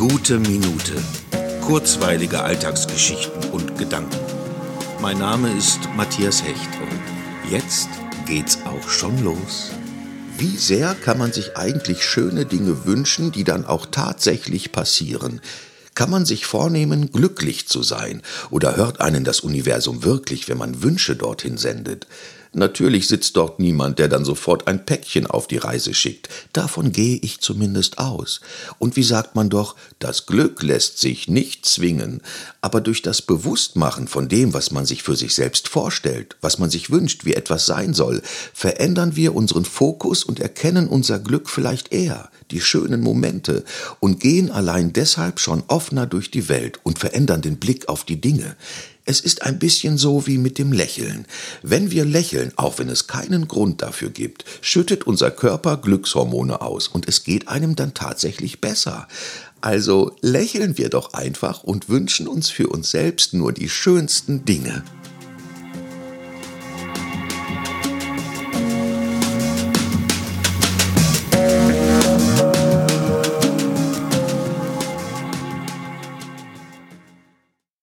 Gute Minute. Kurzweilige Alltagsgeschichten und Gedanken. Mein Name ist Matthias Hecht und jetzt geht's auch schon los. Wie sehr kann man sich eigentlich schöne Dinge wünschen, die dann auch tatsächlich passieren? Kann man sich vornehmen, glücklich zu sein? Oder hört einen das Universum wirklich, wenn man Wünsche dorthin sendet? Natürlich sitzt dort niemand, der dann sofort ein Päckchen auf die Reise schickt. Davon gehe ich zumindest aus. Und wie sagt man doch, das Glück lässt sich nicht zwingen, aber durch das Bewusstmachen von dem, was man sich für sich selbst vorstellt, was man sich wünscht, wie etwas sein soll, verändern wir unseren Fokus und erkennen unser Glück vielleicht eher, die schönen Momente, und gehen allein deshalb schon offener durch die Welt und verändern den Blick auf die Dinge. Es ist ein bisschen so wie mit dem Lächeln. Wenn wir lächeln, auch wenn es keinen Grund dafür gibt, schüttet unser Körper Glückshormone aus und es geht einem dann tatsächlich besser. Also lächeln wir doch einfach und wünschen uns für uns selbst nur die schönsten Dinge.